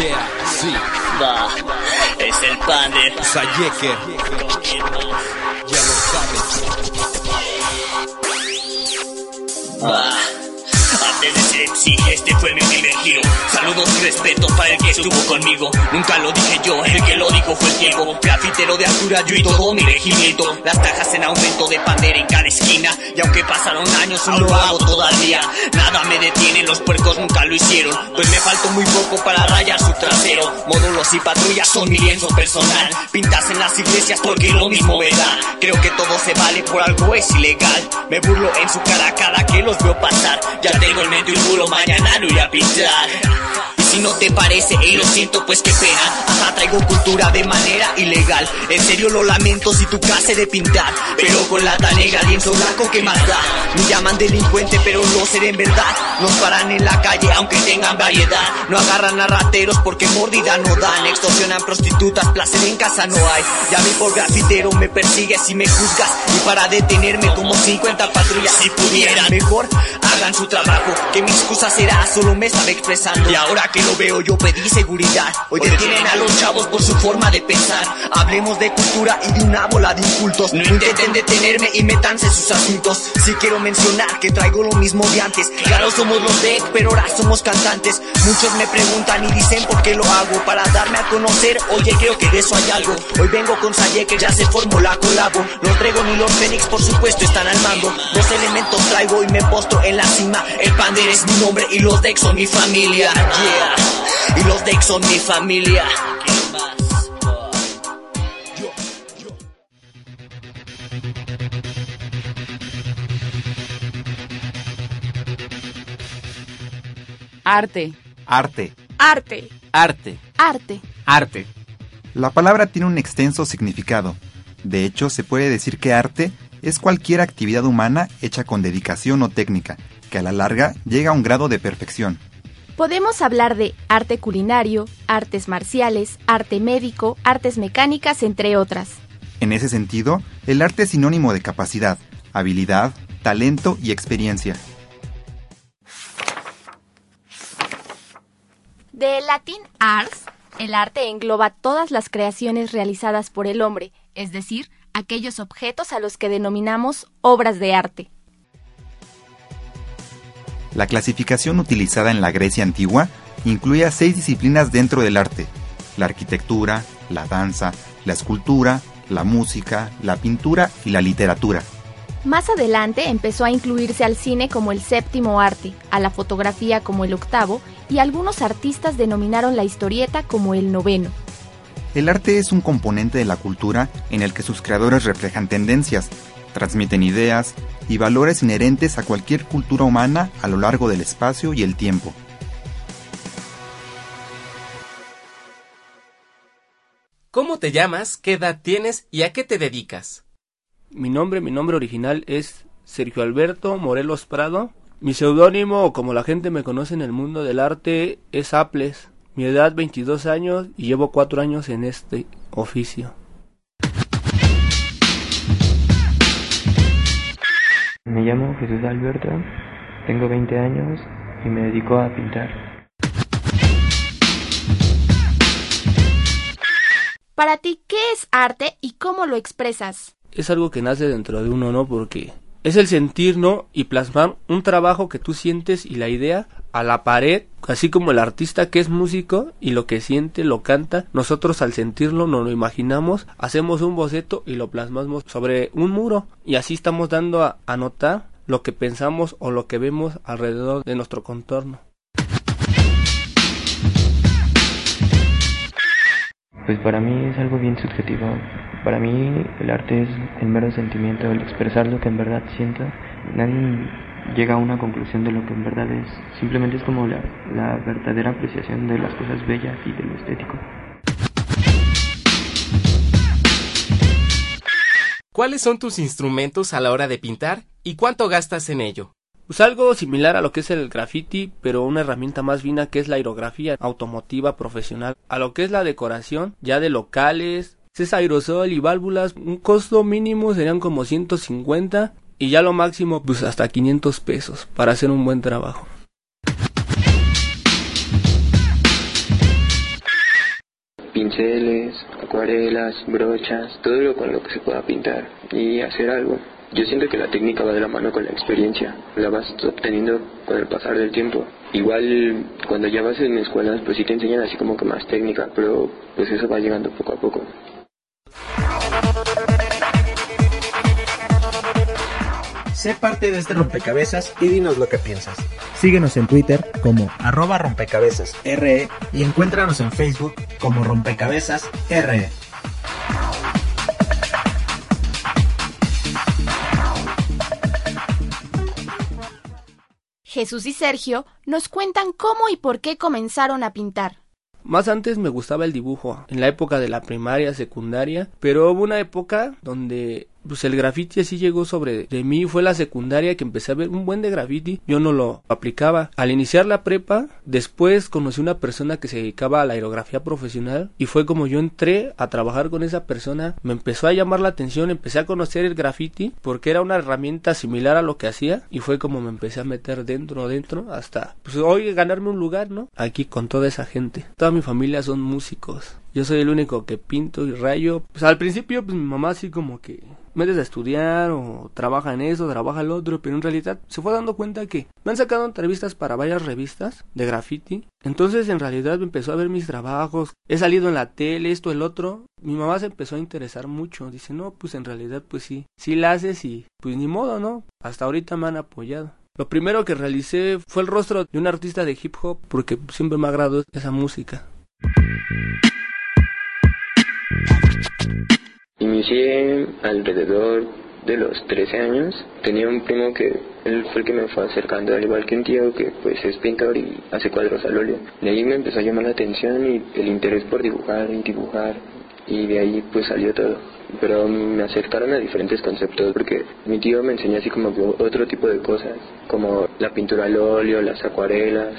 Yeah, sí. Va, es el Pander. Sayeke. Ya lo sabes. Va. Sí, este fue mi primer giro. Saludos y respetos para el que estuvo conmigo. Nunca lo dije yo, el que lo dijo fue el tiempo. Grafitero de altura, yo y todo mi regimiento. Las tajas en aumento de pandera en cada esquina. Y aunque pasaron años, aún lo hago todavía. Nada me detiene, los puercos nunca lo hicieron. Pues me faltó muy poco para rayar su trasero. Módulos y patrullas son mi lienzo personal. Pintas en las iglesias porque lo mismo da. Creo que todo se vale por algo es ilegal. Me burlo en su cara cada que los veo pasar. Ya tengo el medio y juro mañana lo iré a pintar. Si no te parece, y lo siento, pues qué pena. Ajá, traigo cultura de manera ilegal. En serio lo lamento si tu casa de pintar. Pero con la negra, lienzo blanco, ¿qué más da? Me llaman delincuente, pero no seré en verdad. Nos paran en la calle, aunque tengan variedad. No agarran a rateros porque mordida no dan. Extorsionan prostitutas, placer en casa no hay. Ya vi por grafitero, me persigues y me juzgas. Y para detenerme como 50 patrullas. Si pudieran, mejor hagan su trabajo. Que mi excusa será, solo me estaba expresando. Y ahora que lo veo, yo pedí seguridad. Hoy detienen a los chavos por su forma de pensar. Hablemos de cultura y de una bola de incultos. No intenten detenerme y métanse sus asuntos. Si quiero mencionar que traigo lo mismo de antes. Claro, somos los deck, pero ahora somos cantantes. Muchos me preguntan y dicen por qué lo hago. Para darme a conocer, oye, creo que de eso hay algo. Hoy vengo con Saye que ya se formó la colabo. Los Dragon y los Fénix, por supuesto, están al mando. Dos elementos traigo y me postro en la cima. El Pander es mi nombre y los decks son mi familia. Yeah. Y los decks son mi familia. Arte. Arte. Arte. Arte. Arte. Arte. La palabra tiene un extenso significado. De hecho, se puede decir que arte es cualquier actividad humana hecha con dedicación o técnica, que a la larga llega a un grado de perfección. Podemos hablar de arte culinario, artes marciales, arte médico, artes mecánicas, entre otras. En ese sentido, el arte es sinónimo de capacidad, habilidad, talento y experiencia. De latín ars, el arte engloba todas las creaciones realizadas por el hombre, es decir, aquellos objetos a los que denominamos obras de arte. La clasificación utilizada en la Grecia antigua incluye a seis disciplinas dentro del arte: la arquitectura, la danza, la escultura, la música, la pintura y la literatura. Más adelante empezó a incluirse al cine como el séptimo arte, a la fotografía como el octavo y algunos artistas denominaron la historieta como el noveno. El arte es un componente de la cultura en el que sus creadores reflejan tendencias, transmiten ideas y valores inherentes a cualquier cultura humana a lo largo del espacio y el tiempo. ¿Cómo te llamas? ¿Qué edad tienes? ¿Y a qué te dedicas? Mi nombre, mi nombre original es Sergio Alberto Morelos Prado. Mi seudónimo, o como la gente me conoce en el mundo del arte, es Apples. Mi edad 22 años y llevo 4 años en este oficio. Me llamo Jesús Alberto, tengo 20 años y me dedico a pintar. Para ti, ¿qué es arte y cómo lo expresas? Es algo que nace dentro de uno, ¿no? Porque es el sentir, ¿no? Y plasmar un trabajo que tú sientes y la idea a la pared, así como el artista que es músico y lo que siente lo canta, nosotros al sentirlo nos lo imaginamos, hacemos un boceto y lo plasmamos sobre un muro y así estamos dando a, a notar lo que pensamos o lo que vemos alrededor de nuestro contorno. Pues para mí es algo bien subjetivo. Para mí el arte es el mero sentimiento, el expresar lo que en verdad siento. Nadie llega a una conclusión de lo que en verdad es. Simplemente es como la, la verdadera apreciación de las cosas bellas y de lo estético. ¿Cuáles son tus instrumentos a la hora de pintar y cuánto gastas en ello? Pues algo similar a lo que es el graffiti, pero una herramienta más fina que es la aerografía automotiva profesional. A lo que es la decoración, ya de locales, es aerosol y válvulas, un costo mínimo serían como 150 y ya lo máximo pues hasta 500 pesos para hacer un buen trabajo. Pinceles, acuarelas, brochas, todo lo con lo que se pueda pintar y hacer algo. Yo siento que la técnica va de la mano con la experiencia, la vas obteniendo con el pasar del tiempo. Igual cuando ya vas en escuelas pues sí te enseñan así como que más técnica, pero pues eso va llegando poco a poco. Sé parte de este rompecabezas y dinos lo que piensas. Síguenos en Twitter como arroba rompecabezas RE y encuéntranos en Facebook como rompecabezas RE. Jesús y Sergio nos cuentan cómo y por qué comenzaron a pintar. Más antes me gustaba el dibujo, en la época de la primaria, secundaria, pero hubo una época donde pues el graffiti así llegó sobre de mí, fue la secundaria que empecé a ver un buen de graffiti, yo no lo aplicaba. Al iniciar la prepa, después conocí una persona que se dedicaba a la aerografía profesional y fue como yo entré a trabajar con esa persona, me empezó a llamar la atención, empecé a conocer el graffiti porque era una herramienta similar a lo que hacía y fue como me empecé a meter dentro, dentro, hasta pues hoy ganarme un lugar, ¿no? Aquí con toda esa gente. Toda mi familia son músicos. Yo soy el único que pinto y rayo. Pues al principio, pues mi mamá así como que metes a estudiar o trabaja en eso, trabaja el otro, pero en realidad se fue dando cuenta que me han sacado entrevistas para varias revistas de graffiti. Entonces en realidad me empezó a ver mis trabajos, he salido en la tele, esto, el otro. Mi mamá se empezó a interesar mucho. Dice, no, pues en realidad pues sí, sí la haces y pues ni modo, ¿no? Hasta ahorita me han apoyado. Lo primero que realicé fue el rostro de un artista de hip hop porque siempre me agradó esa música. Inicié alrededor de los 13 años. Tenía un primo que él fue el que me fue acercando, al igual que un tío que pues es pintor y hace cuadros al óleo. De ahí me empezó a llamar la atención y el interés por dibujar y dibujar y de ahí pues salió todo. Pero me acercaron a diferentes conceptos porque mi tío me enseñó así como otro tipo de cosas, como la pintura al óleo, las acuarelas.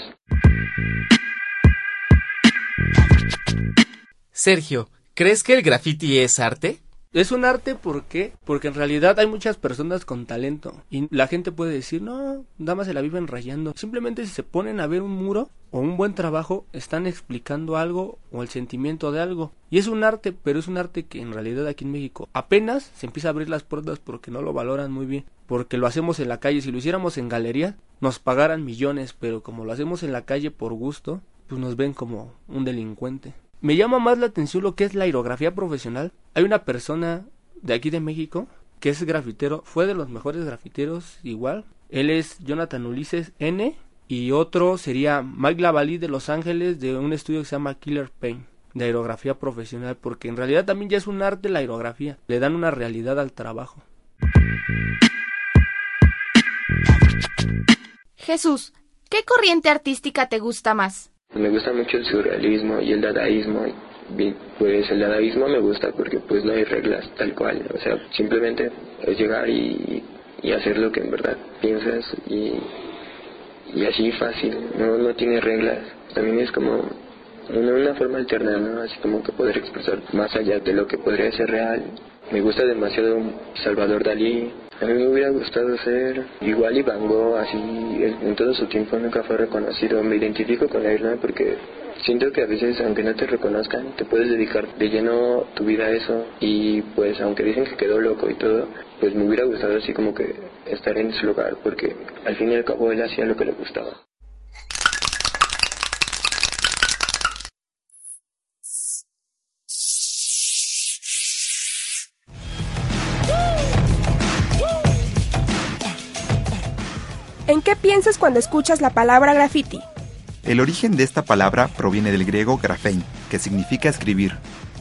Sergio, ¿crees que el graffiti es arte? Es un arte ¿por qué? Porque en realidad hay muchas personas con talento y la gente puede decir, no, nada más se la viven rayando. Simplemente si se ponen a ver un muro o un buen trabajo, están explicando algo o el sentimiento de algo. Y es un arte, pero es un arte que en realidad aquí en México apenas se empieza a abrir las puertas porque no lo valoran muy bien. Porque lo hacemos en la calle, si lo hiciéramos en galería, nos pagaran millones, pero como lo hacemos en la calle por gusto, pues nos ven como un delincuente. Me llama más la atención lo que es la aerografía profesional. Hay una persona de aquí de México que es grafitero, fue de los mejores grafiteros igual. Él es Jonathan Ulises N. Y otro sería Mike Lavalí de Los Ángeles de un estudio que se llama Killer Paint de aerografía profesional, porque en realidad también ya es un arte la aerografía, le dan una realidad al trabajo. Jesús, ¿qué corriente artística te gusta más? Me gusta mucho el surrealismo y el dadaísmo. Pues el dadaísmo me gusta porque pues no hay reglas tal cual. O sea, simplemente es llegar y, hacer lo que en verdad piensas y, y así fácil. No, no tiene reglas. También es como una, forma alterna. Así como que poder expresar más allá de lo que podría ser real. Me gusta demasiado Salvador Dalí, a mí me hubiera gustado ser igual y Van Gogh, así en todo su tiempo nunca fue reconocido. Me identifico con él, Porque siento que a veces, aunque no te reconozcan, te puedes dedicar de lleno tu vida a eso. Y pues, aunque dicen que quedó loco y todo, pues me hubiera gustado así como que estar en ese lugar, porque al fin y al cabo él hacía lo que le gustaba. Qué piensas cuando escuchas la palabra graffiti? El origen de esta palabra proviene del griego grafein, que significa escribir.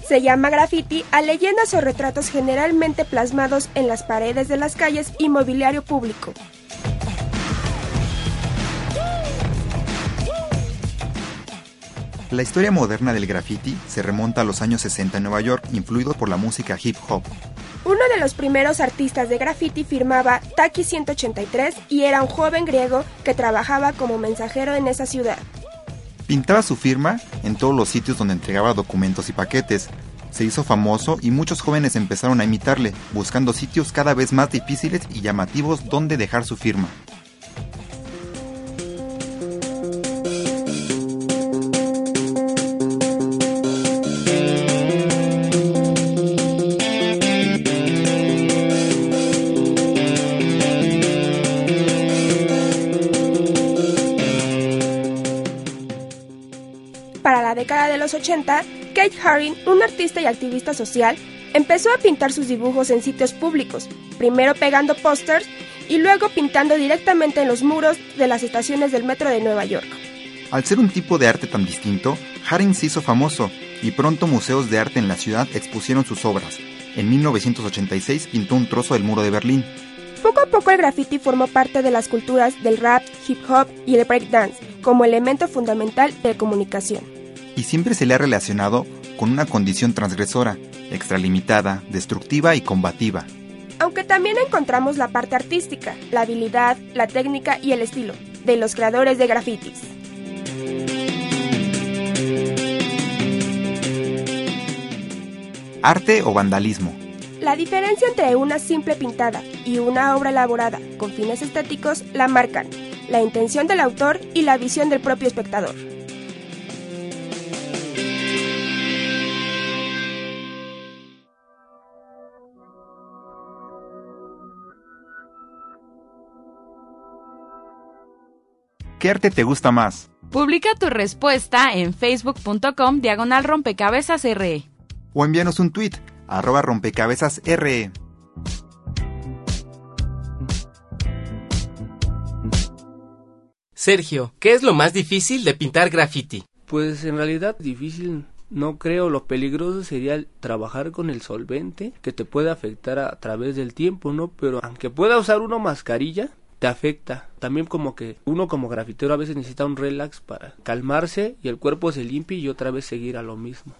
Se llama graffiti a leyendas o retratos generalmente plasmados en las paredes de las calles y mobiliario público. La historia moderna del graffiti se remonta a los años 60 en Nueva York, influido por la música hip hop. Uno de los primeros artistas de graffiti firmaba Taki 183 y era un joven griego que trabajaba como mensajero en esa ciudad. Pintaba su firma en todos los sitios donde entregaba documentos y paquetes. Se hizo famoso y muchos jóvenes empezaron a imitarle, buscando sitios cada vez más difíciles y llamativos donde dejar su firma. Los 80, Kate Haring, un artista y activista social, empezó a pintar sus dibujos en sitios públicos, primero pegando pósters y luego pintando directamente en los muros de las estaciones del metro de Nueva York. Al ser un tipo de arte tan distinto, Haring se hizo famoso y pronto museos de arte en la ciudad expusieron sus obras. En 1986 pintó un trozo del muro de Berlín. Poco a poco el graffiti formó parte de las culturas del rap, hip hop y el breakdance como elemento fundamental de comunicación. Y siempre se le ha relacionado con una condición transgresora, extralimitada, destructiva y combativa. Aunque también encontramos la parte artística, la habilidad, la técnica y el estilo de los creadores de grafitis. Arte o vandalismo. La diferencia entre una simple pintada y una obra elaborada con fines estéticos la marcan la intención del autor y la visión del propio espectador. ¿Qué arte te gusta más? Publica tu respuesta en facebook.com diagonal rompecabezas RE. O envíanos un tweet arroba rompecabezas RE. Sergio, ¿qué es lo más difícil de pintar graffiti? Pues en realidad difícil no creo, lo peligroso sería trabajar con el solvente que te puede afectar a, través del tiempo, ¿no? Pero aunque pueda usar uno mascarilla, te afecta. También como que uno como grafitero a veces necesita un relax para calmarse y el cuerpo se limpie y otra vez seguir a lo mismo.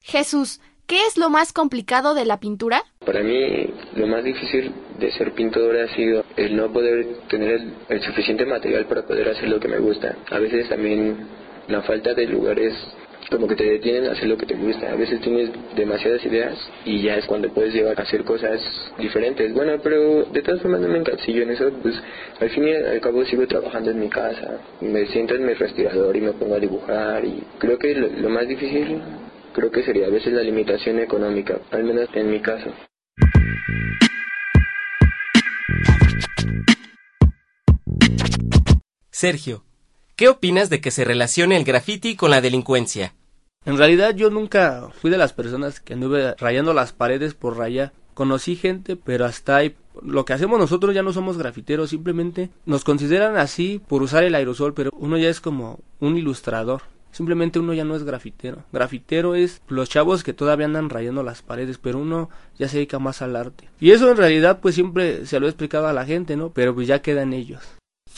Jesús, ¿qué es lo más complicado de la pintura? Para mí lo más difícil de ser pintor ha sido el no poder tener el, el, suficiente material para poder hacer lo que me gusta. A veces también la falta de lugares como que te detienen a hacer lo que te gusta. A veces tienes demasiadas ideas y ya es cuando puedes llevar a hacer cosas diferentes. Bueno, pero de todas formas no me encasillo en eso, pues al fin y al cabo sigo trabajando en mi casa, me siento en mi respirador y me pongo a dibujar y creo que lo, más difícil creo que sería a veces la limitación económica, al menos en mi caso. Sergio, ¿qué opinas de que se relacione el graffiti con la delincuencia? En realidad yo nunca fui de las personas que anduve rayando las paredes por rayar. Conocí gente, pero hasta ahí lo que hacemos nosotros ya no somos grafiteros, simplemente nos consideran así por usar el aerosol, pero uno ya es como un ilustrador. Simplemente uno ya no es grafitero. Grafitero es los chavos que todavía andan rayando las paredes, pero uno ya se dedica más al arte. Y eso en realidad pues siempre se lo he explicado a la gente, ¿no? Pero pues ya quedan ellos.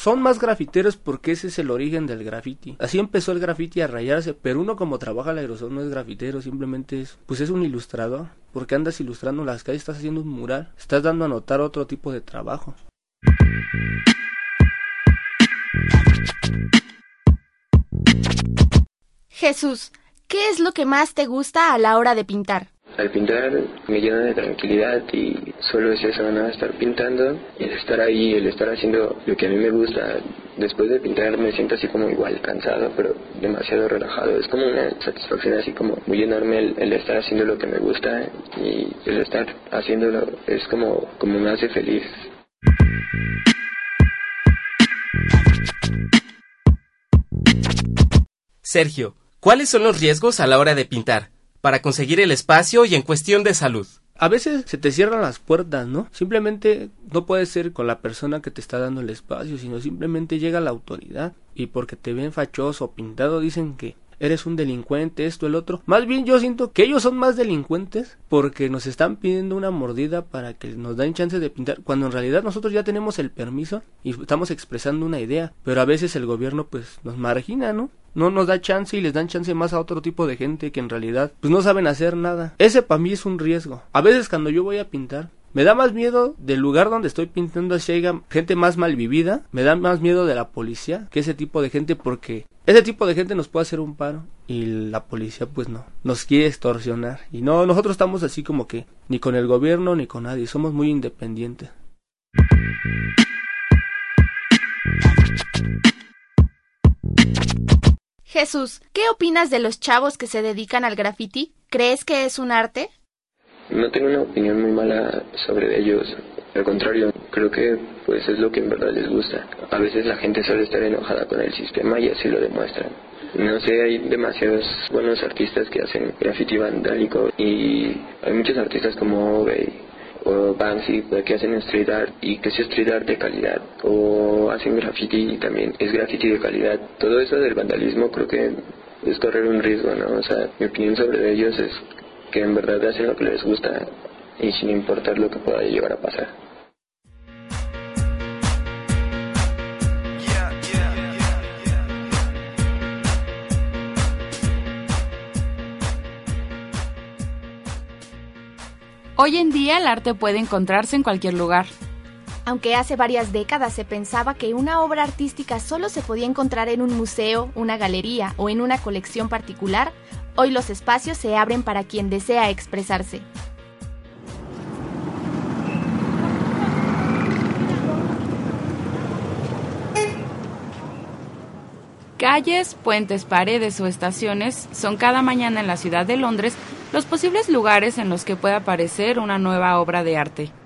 Son más grafiteros porque ese es el origen del graffiti. Así empezó el graffiti a rayarse, pero uno como trabaja el aerosol no es grafitero, simplemente es, pues es un ilustrador. Porque andas ilustrando las calles, estás haciendo un mural, estás dando a notar otro tipo de trabajo. Jesús, ¿qué es lo que más te gusta a la hora de pintar? Al pintar me llena de tranquilidad y solo es eso, ¿no? Estar pintando el estar ahí, el estar haciendo lo que a mí me gusta. Después de pintar me siento así como igual cansado, pero demasiado relajado. Es como una satisfacción así como muy enorme el, el estar haciendo lo que me gusta y el estar haciéndolo es como, como me hace feliz. Sergio, ¿cuáles son los riesgos a la hora de pintar? Para conseguir el espacio y en cuestión de salud. A veces se te cierran las puertas, ¿no? Simplemente no puede ser con la persona que te está dando el espacio, sino simplemente llega la autoridad y porque te ven fachoso o pintado dicen que eres un delincuente, esto, el otro. Más bien yo siento que ellos son más delincuentes porque nos están pidiendo una mordida para que nos den chance de pintar, cuando en realidad nosotros ya tenemos el permiso y estamos expresando una idea, pero a veces el gobierno pues nos margina, ¿no? no nos da chance y les dan chance más a otro tipo de gente que en realidad pues no saben hacer nada. Ese para mí es un riesgo. A veces cuando yo voy a pintar me da más miedo del lugar donde estoy pintando si haya gente más mal vivida. Me da más miedo de la policía que ese tipo de gente porque ese tipo de gente nos puede hacer un paro y la policía pues no. Nos quiere extorsionar. Y no, nosotros estamos así como que ni con el gobierno ni con nadie. Somos muy independientes. Jesús, ¿qué opinas de los chavos que se dedican al graffiti? ¿Crees que es un arte? No tengo una opinión muy mala sobre ellos. Al contrario, creo que pues es lo que en verdad les gusta. A veces la gente suele estar enojada con el sistema y así lo demuestran. No sé, hay demasiados buenos artistas que hacen graffiti vandálico y hay muchos artistas como Obey o Banksy que hacen street art y que es street art de calidad o hacen graffiti y también es graffiti de calidad. Todo eso del vandalismo creo que es correr un riesgo, ¿no? O sea, mi opinión sobre ellos es que en verdad hacen lo que les gusta y sin importar lo que pueda llegar a pasar. Hoy en día el arte puede encontrarse en cualquier lugar. Aunque hace varias décadas se pensaba que una obra artística solo se podía encontrar en un museo, una galería o en una colección particular, Hoy los espacios se abren para quien desea expresarse. Calles, puentes, paredes o estaciones son cada mañana en la ciudad de Londres los posibles lugares en los que puede aparecer una nueva obra de arte.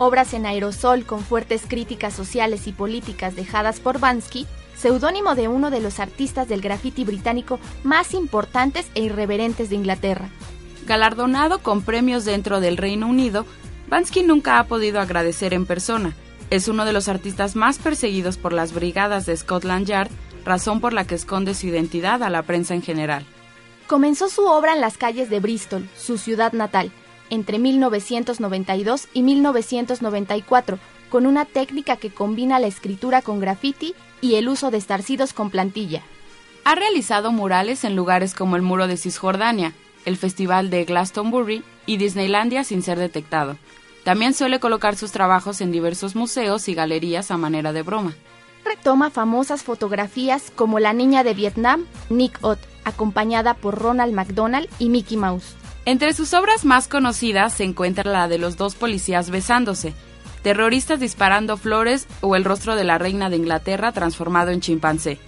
Obras en aerosol con fuertes críticas sociales y políticas dejadas por Bansky, seudónimo de uno de los artistas del graffiti británico más importantes e irreverentes de Inglaterra. Galardonado con premios dentro del Reino Unido, Bansky nunca ha podido agradecer en persona. Es uno de los artistas más perseguidos por las brigadas de Scotland Yard, razón por la que esconde su identidad a la prensa en general. Comenzó su obra en las calles de Bristol, su ciudad natal, entre 1992 y 1994, con una técnica que combina la escritura con graffiti y el uso de estarcidos con plantilla. Ha realizado murales en lugares como el Muro de Cisjordania, el Festival de Glastonbury y Disneylandia sin ser detectado. También suele colocar sus trabajos en diversos museos y galerías a manera de broma. Retoma famosas fotografías como La Niña de Vietnam, Nick Ott, acompañada por Ronald McDonald y Mickey Mouse. Entre sus obras más conocidas se encuentra la de los dos policías besándose, terroristas disparando flores o el rostro de la reina de Inglaterra transformado en chimpancé.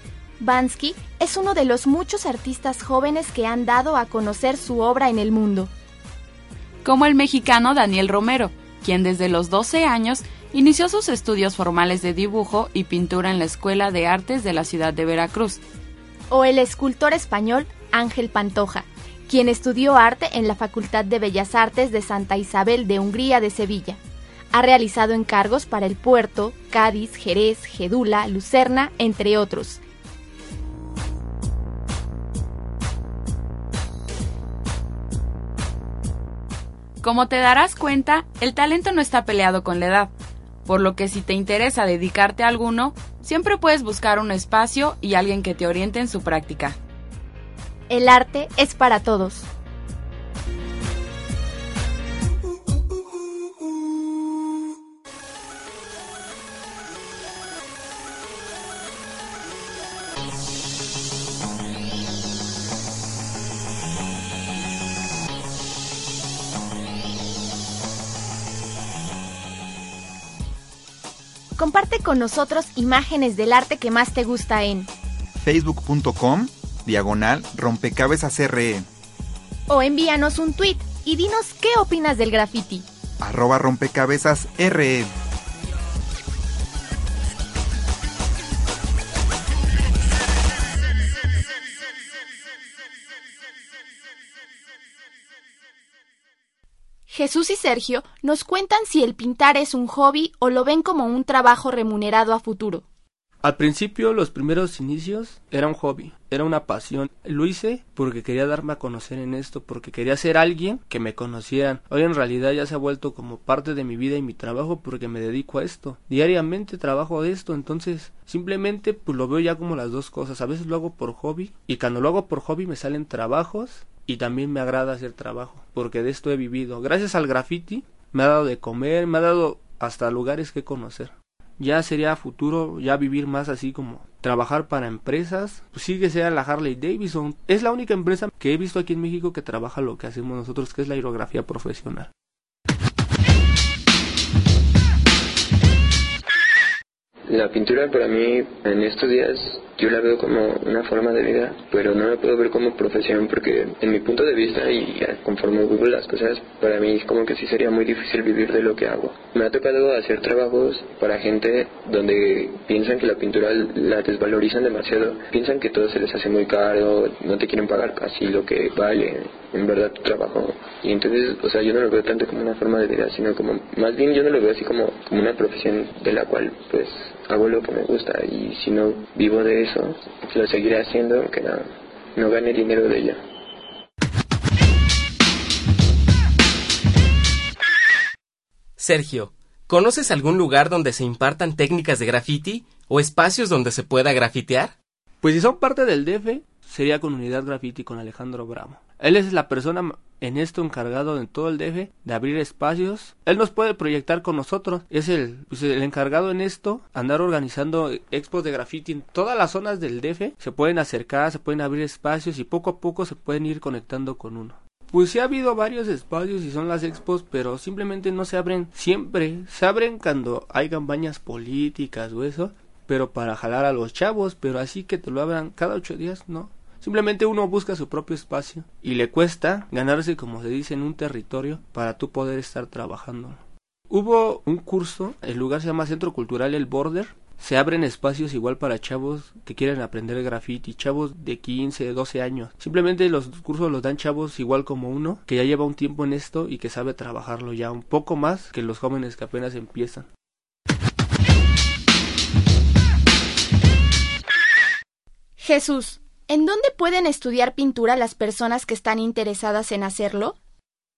Bansky es uno de los muchos artistas jóvenes que han dado a conocer su obra en el mundo. Como el mexicano Daniel Romero, quien desde los 12 años inició sus estudios formales de dibujo y pintura en la Escuela de Artes de la ciudad de Veracruz. O el escultor español Ángel Pantoja, quien estudió arte en la Facultad de Bellas Artes de Santa Isabel de Hungría de Sevilla. Ha realizado encargos para el Puerto, Cádiz, Jerez, Gedula, Lucerna, entre otros. Como te darás cuenta, el talento no está peleado con la edad, por lo que si te interesa dedicarte a alguno, siempre puedes buscar un espacio y alguien que te oriente en su práctica. El arte es para todos. Comparte con nosotros imágenes del arte que más te gusta en facebook.com diagonal rompecabezas RE. O envíanos un tweet y dinos qué opinas del graffiti. Arroba rompecabezas RE. Jesús y Sergio nos cuentan si el pintar es un hobby o lo ven como un trabajo remunerado a futuro. Al principio, los primeros inicios, era un hobby, era una pasión. Lo hice porque quería darme a conocer en esto, porque quería ser alguien que me conocieran. Hoy en realidad ya se ha vuelto como parte de mi vida y mi trabajo porque me dedico a esto. Diariamente trabajo de esto, entonces simplemente pues lo veo ya como las dos cosas. A veces lo hago por hobby y cuando lo hago por hobby me salen trabajos y también me agrada hacer trabajo, porque de esto he vivido. Gracias al graffiti me ha dado de comer, me ha dado hasta lugares que conocer ya sería futuro ya vivir más así como trabajar para empresas, pues sí que sea la Harley Davidson. Es la única empresa que he visto aquí en México que trabaja lo que hacemos nosotros, que es la aerografía profesional. La pintura para mí en estos días yo la veo como una forma de vida, pero no la puedo ver como profesión porque en mi punto de vista y conforme vivo las cosas, para mí es como que sí sería muy difícil vivir de lo que hago. Me ha tocado hacer trabajos para gente donde piensan que la pintura la desvalorizan demasiado, piensan que todo se les hace muy caro, no te quieren pagar casi lo que vale en verdad tu trabajo. Y entonces, o sea, yo no lo veo tanto como una forma de vida, sino como, más bien yo no lo veo así como, como una profesión de la cual pues hago lo que me gusta y si no vivo de eso, lo seguiré haciendo aunque no, no gane dinero de ello. Sergio, ¿conoces algún lugar donde se impartan técnicas de graffiti o espacios donde se pueda grafitear? Pues si son parte del DF, sería con Unidad Graffiti con Alejandro Bravo. Él es la persona en esto encargado en todo el DF de abrir espacios. Él nos puede proyectar con nosotros. Es el, pues, el encargado en esto, andar organizando expos de graffiti en todas las zonas del DF. Se pueden acercar, se pueden abrir espacios y poco a poco se pueden ir conectando con uno. Pues sí ha habido varios espacios y son las expos, pero simplemente no se abren siempre. Se abren cuando hay campañas políticas o eso, pero para jalar a los chavos, pero así que te lo abran cada ocho días, no. Simplemente uno busca su propio espacio y le cuesta ganarse, como se dice, en un territorio para tú poder estar trabajando. Hubo un curso, el lugar se llama Centro Cultural El Border. Se abren espacios igual para chavos que quieren aprender graffiti, chavos de 15, 12 años. Simplemente los cursos los dan chavos igual como uno, que ya lleva un tiempo en esto y que sabe trabajarlo ya un poco más que los jóvenes que apenas empiezan. Jesús, ¿En dónde pueden estudiar pintura las personas que están interesadas en hacerlo?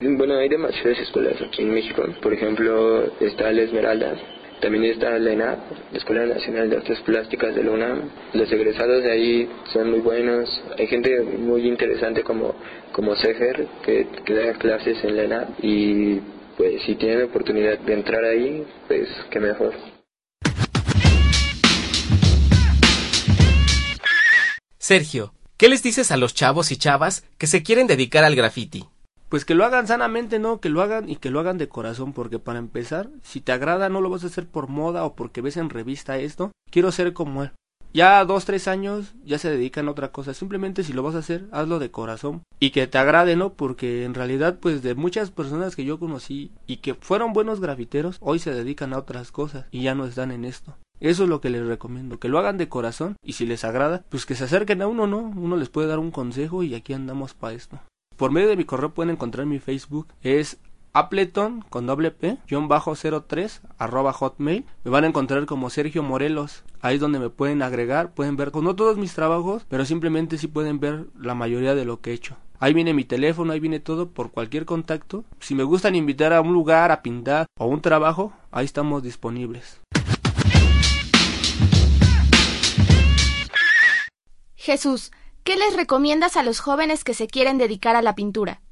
Bueno, hay demasiadas escuelas aquí en México. Por ejemplo, está la Esmeralda, también está la ENAP, la Escuela Nacional de Artes Plásticas de la UNAM. Los egresados de ahí son muy buenos. Hay gente muy interesante como, como Sefer, que, que da clases en la ENAP. Y pues si tienen oportunidad de entrar ahí, pues qué mejor. Sergio, ¿qué les dices a los chavos y chavas que se quieren dedicar al graffiti? Pues que lo hagan sanamente, no, que lo hagan y que lo hagan de corazón, porque para empezar, si te agrada, no lo vas a hacer por moda o porque ves en revista esto, quiero ser como él. Ya dos, tres años ya se dedican a otra cosa, simplemente si lo vas a hacer, hazlo de corazón y que te agrade, ¿no? Porque en realidad, pues de muchas personas que yo conocí y que fueron buenos grafiteros, hoy se dedican a otras cosas y ya no están en esto. Eso es lo que les recomiendo, que lo hagan de corazón y si les agrada, pues que se acerquen a uno, ¿no? Uno les puede dar un consejo y aquí andamos para esto. Por medio de mi correo pueden encontrar mi Facebook, es Appleton con doble P, bajo 03 arroba hotmail. Me van a encontrar como Sergio Morelos. Ahí es donde me pueden agregar, pueden ver, no todos mis trabajos, pero simplemente sí pueden ver la mayoría de lo que he hecho. Ahí viene mi teléfono, ahí viene todo por cualquier contacto. Si me gustan invitar a un lugar a pintar o un trabajo, ahí estamos disponibles. Jesús, ¿qué les recomiendas a los jóvenes que se quieren dedicar a la pintura?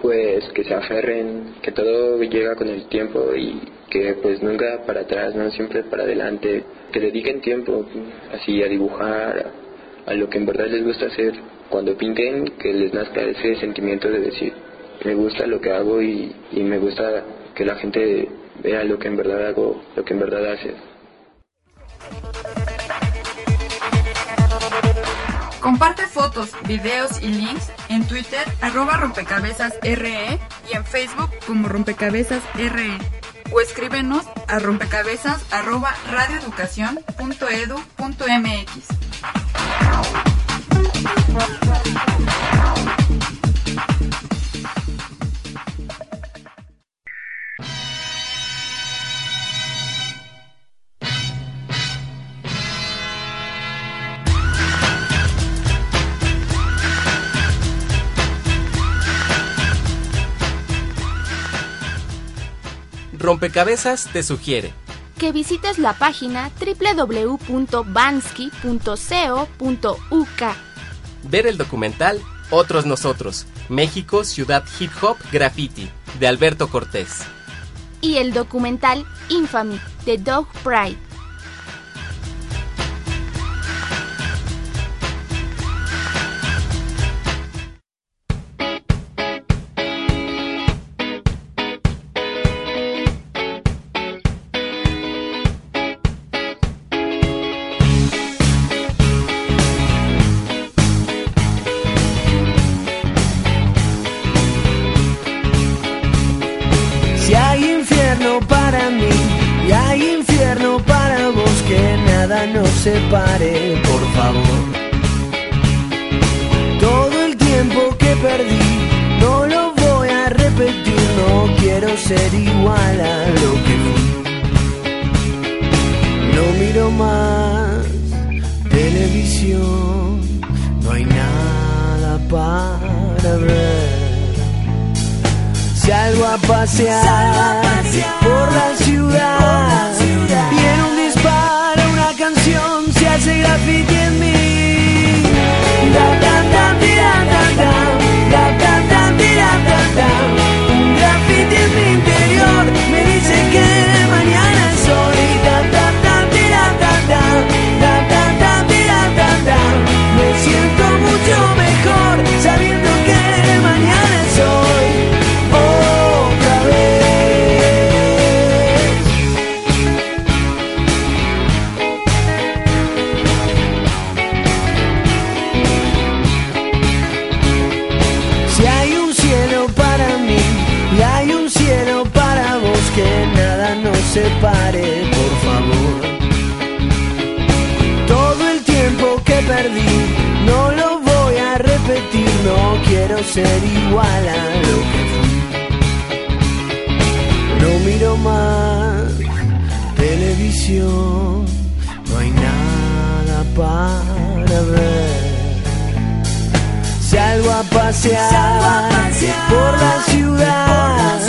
Pues que se aferren, que todo llega con el tiempo y que pues nunca para atrás, no siempre para adelante, que dediquen tiempo así a dibujar, a, lo que en verdad les gusta hacer. Cuando pinten, que les nazca ese sentimiento de decir, me gusta lo que hago y, y me gusta que la gente vea lo que en verdad hago, lo que en verdad hace. Comparte fotos, videos y links en Twitter arroba rompecabezas RE y en Facebook como rompecabezas RE o escríbenos a rompecabezas arroba radioeducación.edu.mx. Rompecabezas te sugiere que visites la página www.bansky.co.uk. Ver el documental Otros Nosotros, México, Ciudad Hip Hop Graffiti, de Alberto Cortés. Y el documental Infamy, de Dog Pride. Separe, por favor. Todo el tiempo que perdí no lo voy a repetir, no quiero ser igual a lo que fui. No miro más televisión, no hay nada para ver. Salgo a pasear, por la ciudad, Salgo a pasear, por la ciudad,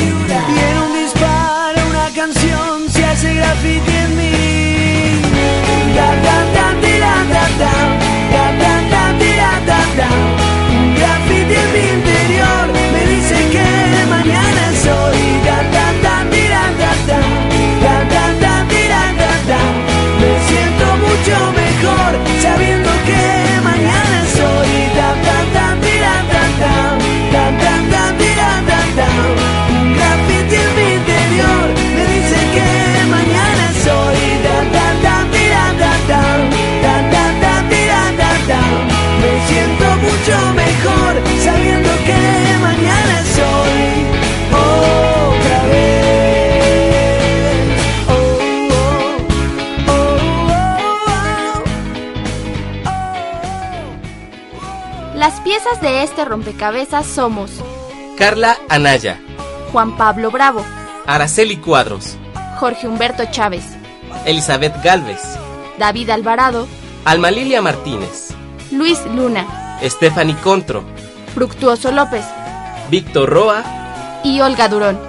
Las piezas de este rompecabezas somos Carla Anaya, Juan Pablo Bravo, Araceli Cuadros, Jorge Humberto Chávez, Elizabeth Galvez, David Alvarado, Alma Lilia Martínez, Luis Luna, Stephanie Contro, Fructuoso López Víctor Roa, y Olga Durón.